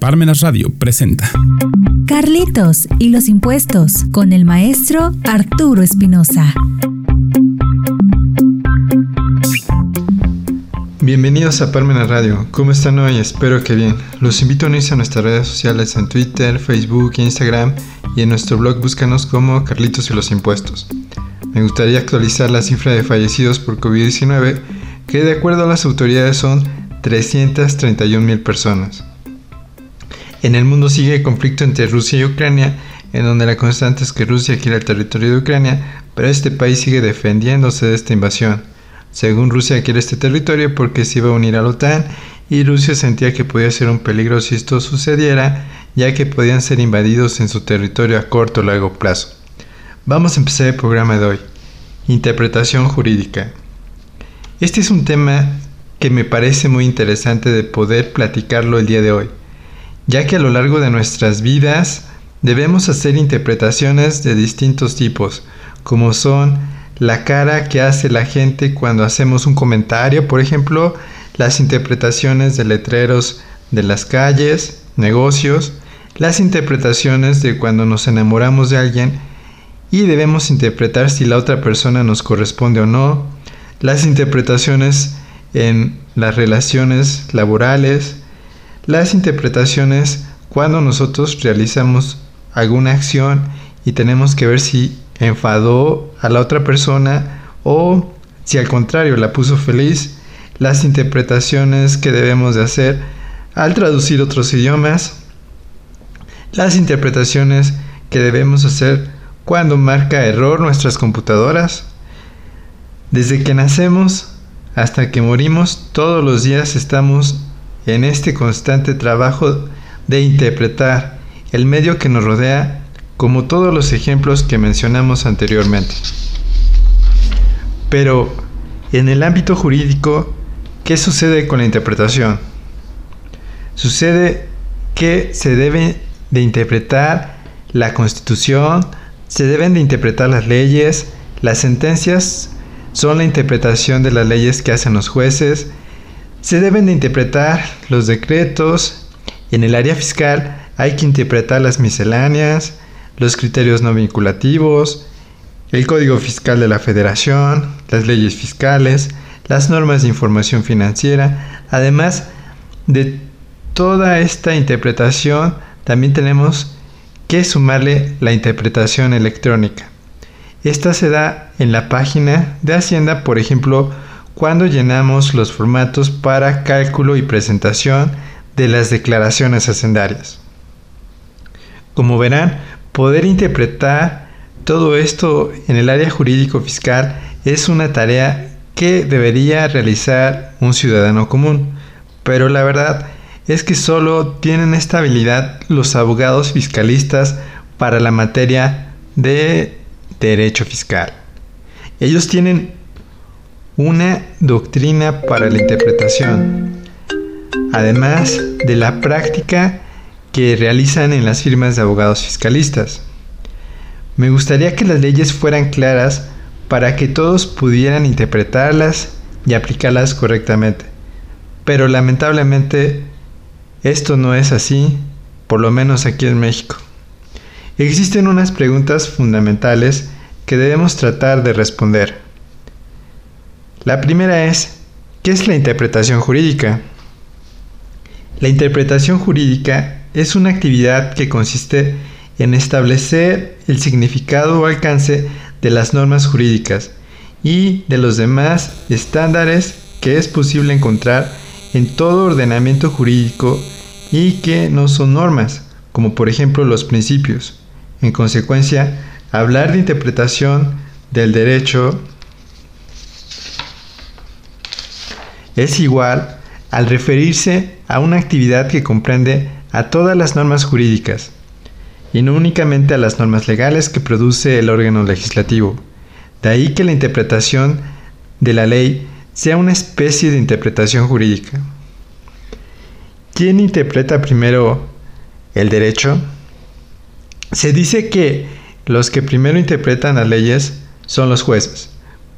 Parmenas Radio presenta Carlitos y los impuestos con el maestro Arturo Espinosa. Bienvenidos a Parmenas Radio. ¿Cómo están hoy? Espero que bien. Los invito a unirse a nuestras redes sociales en Twitter, Facebook, Instagram y en nuestro blog búscanos como Carlitos y los impuestos. Me gustaría actualizar la cifra de fallecidos por COVID-19 que de acuerdo a las autoridades son 331 mil personas. En el mundo sigue el conflicto entre Rusia y Ucrania, en donde la constante es que Rusia quiere el territorio de Ucrania, pero este país sigue defendiéndose de esta invasión. Según Rusia quiere este territorio porque se iba a unir a la OTAN y Rusia sentía que podía ser un peligro si esto sucediera, ya que podían ser invadidos en su territorio a corto o largo plazo. Vamos a empezar el programa de hoy. Interpretación jurídica. Este es un tema que me parece muy interesante de poder platicarlo el día de hoy ya que a lo largo de nuestras vidas debemos hacer interpretaciones de distintos tipos, como son la cara que hace la gente cuando hacemos un comentario, por ejemplo, las interpretaciones de letreros de las calles, negocios, las interpretaciones de cuando nos enamoramos de alguien y debemos interpretar si la otra persona nos corresponde o no, las interpretaciones en las relaciones laborales, las interpretaciones cuando nosotros realizamos alguna acción y tenemos que ver si enfadó a la otra persona o si al contrario la puso feliz, las interpretaciones que debemos de hacer al traducir otros idiomas, las interpretaciones que debemos hacer cuando marca error nuestras computadoras. Desde que nacemos hasta que morimos, todos los días estamos en este constante trabajo de interpretar el medio que nos rodea como todos los ejemplos que mencionamos anteriormente. Pero, en el ámbito jurídico, ¿qué sucede con la interpretación? Sucede que se debe de interpretar la constitución, se deben de interpretar las leyes, las sentencias son la interpretación de las leyes que hacen los jueces, se deben de interpretar los decretos. En el área fiscal hay que interpretar las misceláneas, los criterios no vinculativos, el Código Fiscal de la Federación, las leyes fiscales, las normas de información financiera. Además de toda esta interpretación, también tenemos que sumarle la interpretación electrónica. Esta se da en la página de Hacienda, por ejemplo, cuando llenamos los formatos para cálculo y presentación de las declaraciones hacendarias. Como verán, poder interpretar todo esto en el área jurídico fiscal es una tarea que debería realizar un ciudadano común, pero la verdad es que solo tienen esta habilidad los abogados fiscalistas para la materia de derecho fiscal. Ellos tienen una doctrina para la interpretación, además de la práctica que realizan en las firmas de abogados fiscalistas. Me gustaría que las leyes fueran claras para que todos pudieran interpretarlas y aplicarlas correctamente. Pero lamentablemente esto no es así, por lo menos aquí en México. Existen unas preguntas fundamentales que debemos tratar de responder. La primera es, ¿qué es la interpretación jurídica? La interpretación jurídica es una actividad que consiste en establecer el significado o alcance de las normas jurídicas y de los demás estándares que es posible encontrar en todo ordenamiento jurídico y que no son normas, como por ejemplo los principios. En consecuencia, hablar de interpretación del derecho es igual al referirse a una actividad que comprende a todas las normas jurídicas y no únicamente a las normas legales que produce el órgano legislativo. De ahí que la interpretación de la ley sea una especie de interpretación jurídica. ¿Quién interpreta primero el derecho? Se dice que los que primero interpretan las leyes son los jueces,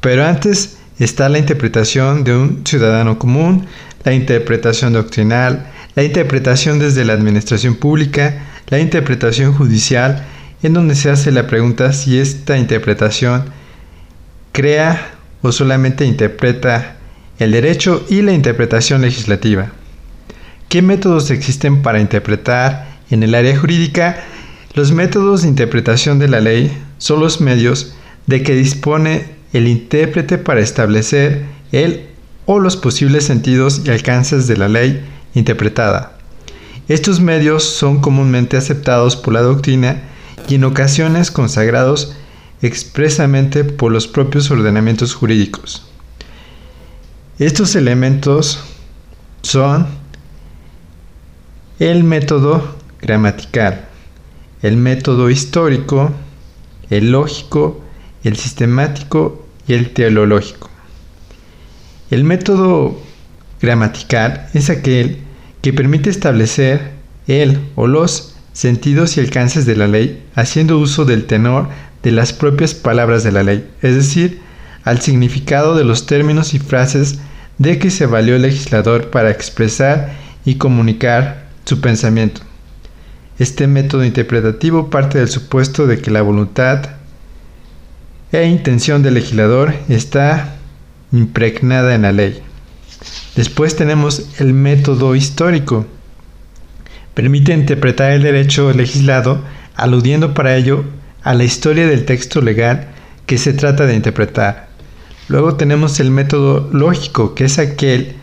pero antes está la interpretación de un ciudadano común, la interpretación doctrinal, la interpretación desde la administración pública, la interpretación judicial, en donde se hace la pregunta si esta interpretación crea o solamente interpreta el derecho y la interpretación legislativa. ¿Qué métodos existen para interpretar en el área jurídica? Los métodos de interpretación de la ley son los medios de que dispone el intérprete para establecer el o los posibles sentidos y alcances de la ley interpretada. Estos medios son comúnmente aceptados por la doctrina y en ocasiones consagrados expresamente por los propios ordenamientos jurídicos. Estos elementos son el método gramatical, el método histórico, el lógico, el sistemático y el teológico. El método gramatical es aquel que permite establecer el o los sentidos y alcances de la ley haciendo uso del tenor de las propias palabras de la ley, es decir, al significado de los términos y frases de que se valió el legislador para expresar y comunicar su pensamiento. Este método interpretativo parte del supuesto de que la voluntad e intención del legislador está impregnada en la ley. Después tenemos el método histórico. Permite interpretar el derecho legislado aludiendo para ello a la historia del texto legal que se trata de interpretar. Luego tenemos el método lógico, que es aquel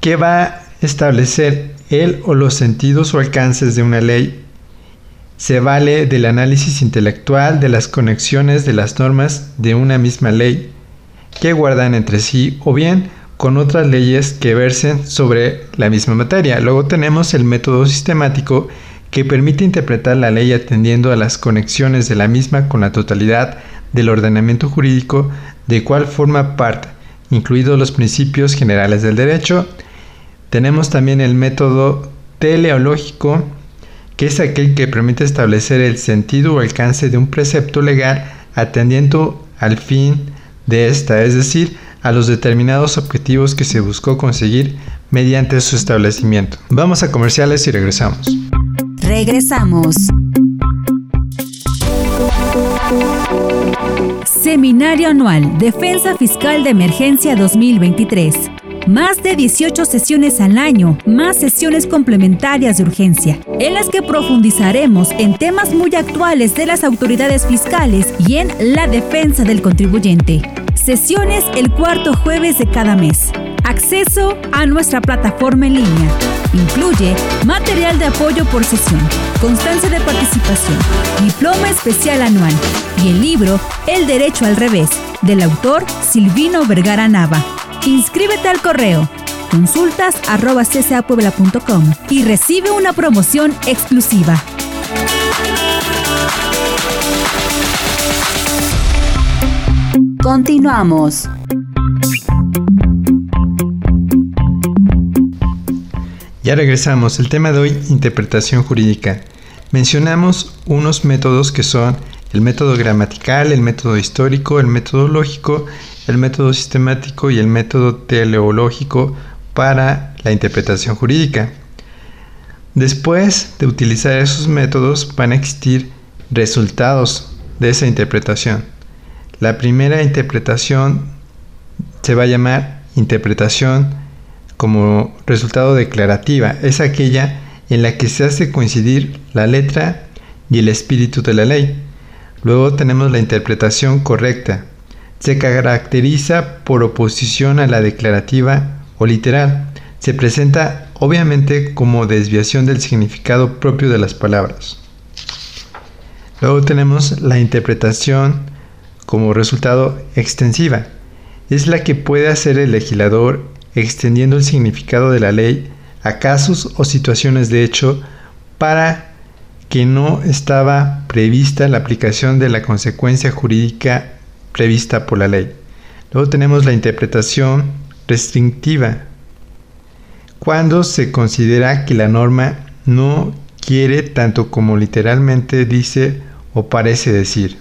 que va a establecer el o los sentidos o alcances de una ley. Se vale del análisis intelectual de las conexiones de las normas de una misma ley que guardan entre sí o bien con otras leyes que versen sobre la misma materia. Luego tenemos el método sistemático que permite interpretar la ley atendiendo a las conexiones de la misma con la totalidad del ordenamiento jurídico de cual forma parte, incluidos los principios generales del derecho. Tenemos también el método teleológico, que es aquel que permite establecer el sentido o alcance de un precepto legal atendiendo al fin de esta, es decir, a los determinados objetivos que se buscó conseguir mediante su establecimiento. Vamos a comerciales y regresamos. Regresamos. Seminario Anual Defensa Fiscal de Emergencia 2023. Más de 18 sesiones al año, más sesiones complementarias de urgencia, en las que profundizaremos en temas muy actuales de las autoridades fiscales y en la defensa del contribuyente. Sesiones el cuarto jueves de cada mes. Acceso a nuestra plataforma en línea. Incluye material de apoyo por sesión, constancia de participación, diploma especial anual y el libro El Derecho al Revés, del autor Silvino Vergara Nava. Inscríbete al correo consultas arroba y recibe una promoción exclusiva. Continuamos. Ya regresamos. El tema de hoy, interpretación jurídica. Mencionamos unos métodos que son el método gramatical, el método histórico, el método lógico, el método sistemático y el método teleológico para la interpretación jurídica. Después de utilizar esos métodos van a existir resultados de esa interpretación. La primera interpretación se va a llamar interpretación como resultado declarativa. Es aquella en la que se hace coincidir la letra y el espíritu de la ley. Luego tenemos la interpretación correcta. Se caracteriza por oposición a la declarativa o literal. Se presenta obviamente como desviación del significado propio de las palabras. Luego tenemos la interpretación como resultado extensiva. Es la que puede hacer el legislador extendiendo el significado de la ley a casos o situaciones de hecho para que no estaba prevista la aplicación de la consecuencia jurídica prevista por la ley. Luego tenemos la interpretación restrictiva, cuando se considera que la norma no quiere tanto como literalmente dice o parece decir.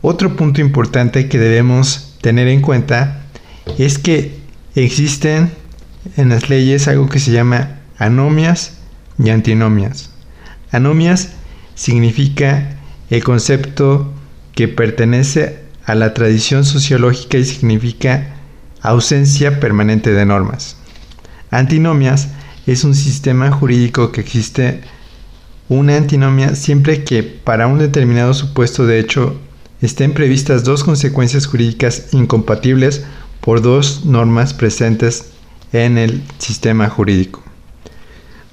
Otro punto importante que debemos tener en cuenta es que existen en las leyes algo que se llama anomias y antinomias. Anomias significa el concepto que pertenece a la tradición sociológica y significa ausencia permanente de normas. Antinomias es un sistema jurídico que existe una antinomia siempre que para un determinado supuesto de hecho estén previstas dos consecuencias jurídicas incompatibles por dos normas presentes en el sistema jurídico.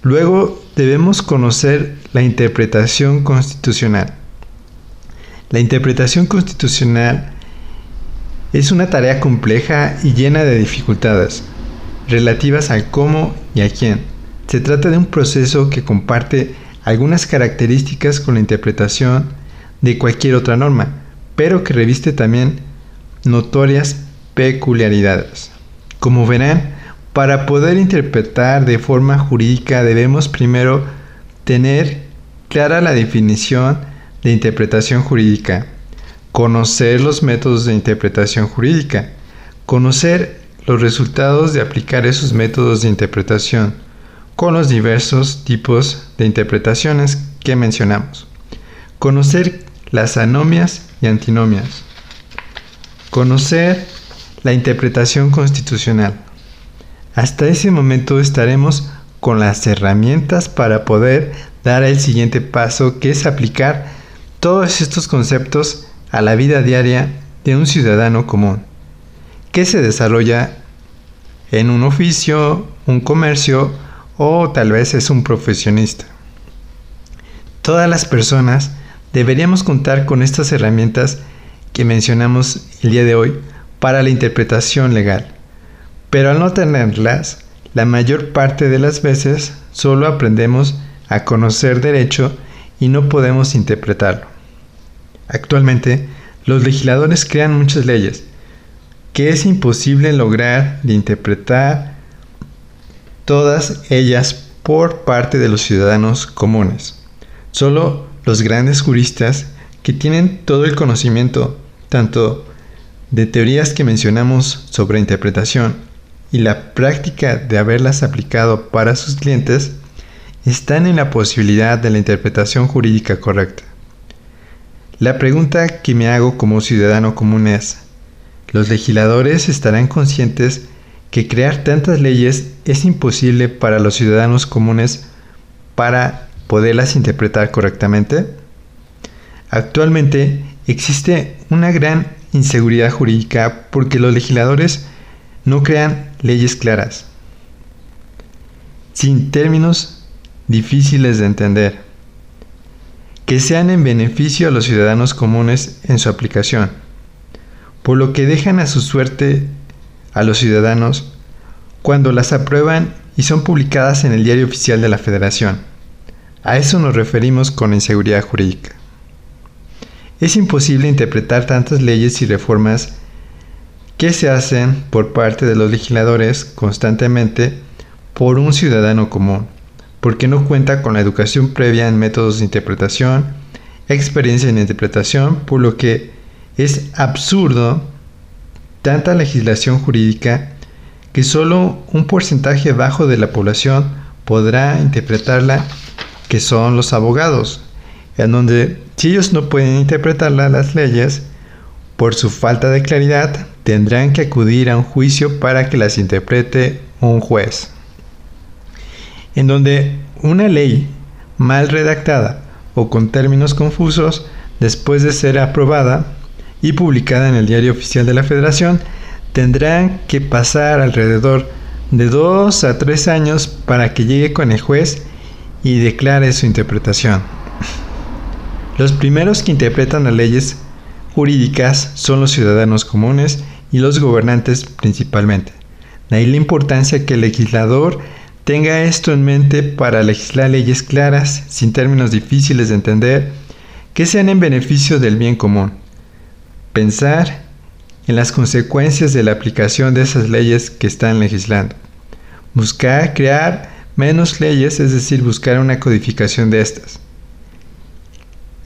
Luego debemos conocer la interpretación constitucional. La interpretación constitucional es una tarea compleja y llena de dificultades relativas al cómo y a quién. Se trata de un proceso que comparte algunas características con la interpretación de cualquier otra norma, pero que reviste también notorias peculiaridades. Como verán, para poder interpretar de forma jurídica debemos primero tener clara la definición de interpretación jurídica, conocer los métodos de interpretación jurídica, conocer los resultados de aplicar esos métodos de interpretación con los diversos tipos de interpretaciones que mencionamos, conocer las anomias y antinomias, conocer la interpretación constitucional, hasta ese momento estaremos con las herramientas para poder dar el siguiente paso que es aplicar todos estos conceptos a la vida diaria de un ciudadano común, que se desarrolla en un oficio, un comercio o tal vez es un profesionista. Todas las personas deberíamos contar con estas herramientas que mencionamos el día de hoy para la interpretación legal. Pero al no tenerlas, la mayor parte de las veces solo aprendemos a conocer derecho y no podemos interpretarlo. Actualmente, los legisladores crean muchas leyes que es imposible lograr de interpretar todas ellas por parte de los ciudadanos comunes. Solo los grandes juristas que tienen todo el conocimiento, tanto de teorías que mencionamos sobre interpretación y la práctica de haberlas aplicado para sus clientes están en la posibilidad de la interpretación jurídica correcta. La pregunta que me hago como ciudadano común es, ¿los legisladores estarán conscientes que crear tantas leyes es imposible para los ciudadanos comunes para poderlas interpretar correctamente? Actualmente existe una gran inseguridad jurídica porque los legisladores no crean leyes claras, sin términos difíciles de entender, que sean en beneficio a los ciudadanos comunes en su aplicación, por lo que dejan a su suerte a los ciudadanos cuando las aprueban y son publicadas en el diario oficial de la Federación. A eso nos referimos con inseguridad jurídica. Es imposible interpretar tantas leyes y reformas que se hacen por parte de los legisladores constantemente por un ciudadano común, porque no cuenta con la educación previa en métodos de interpretación, experiencia en interpretación, por lo que es absurdo tanta legislación jurídica que solo un porcentaje bajo de la población podrá interpretarla, que son los abogados, en donde si ellos no pueden interpretarla las leyes, por su falta de claridad, tendrán que acudir a un juicio para que las interprete un juez. En donde una ley mal redactada o con términos confusos, después de ser aprobada y publicada en el Diario Oficial de la Federación, tendrán que pasar alrededor de dos a tres años para que llegue con el juez y declare su interpretación. Los primeros que interpretan las leyes jurídicas son los ciudadanos comunes y los gobernantes principalmente. De ahí la importancia que el legislador tenga esto en mente para legislar leyes claras, sin términos difíciles de entender, que sean en beneficio del bien común. Pensar en las consecuencias de la aplicación de esas leyes que están legislando. Buscar crear menos leyes, es decir, buscar una codificación de estas.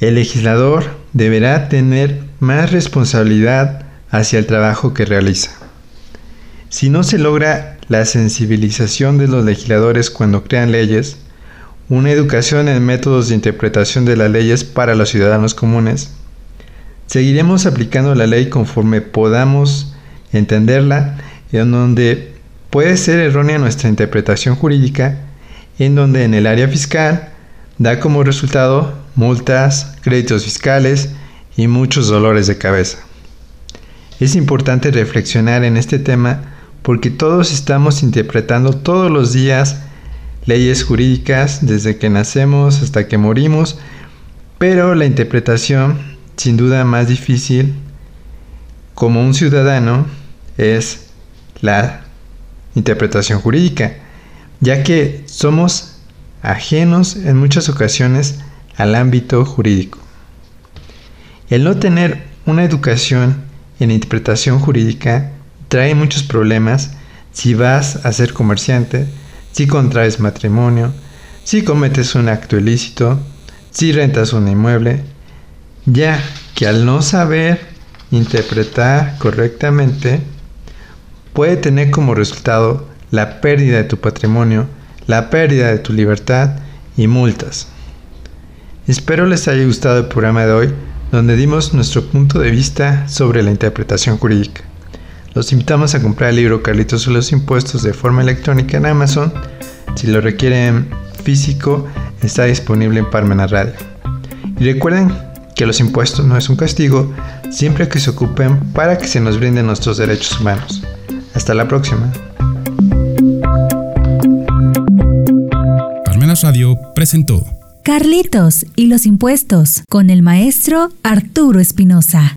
El legislador deberá tener más responsabilidad hacia el trabajo que realiza. Si no se logra la sensibilización de los legisladores cuando crean leyes, una educación en métodos de interpretación de las leyes para los ciudadanos comunes. Seguiremos aplicando la ley conforme podamos entenderla, en donde puede ser errónea nuestra interpretación jurídica, en donde en el área fiscal da como resultado multas, créditos fiscales y muchos dolores de cabeza. Es importante reflexionar en este tema porque todos estamos interpretando todos los días leyes jurídicas desde que nacemos hasta que morimos, pero la interpretación sin duda más difícil como un ciudadano es la interpretación jurídica, ya que somos ajenos en muchas ocasiones al ámbito jurídico. El no tener una educación en interpretación jurídica trae muchos problemas si vas a ser comerciante, si contraes matrimonio, si cometes un acto ilícito, si rentas un inmueble, ya que al no saber interpretar correctamente puede tener como resultado la pérdida de tu patrimonio, la pérdida de tu libertad y multas. Espero les haya gustado el programa de hoy donde dimos nuestro punto de vista sobre la interpretación jurídica. Los invitamos a comprar el libro Carlitos sobre los impuestos de forma electrónica en Amazon. Si lo requieren físico, está disponible en Parmena Radio. Y recuerden que los impuestos no es un castigo, siempre que se ocupen para que se nos brinden nuestros derechos humanos. Hasta la próxima. Parmenas Radio presentó Carlitos y los impuestos con el maestro Arturo Espinosa.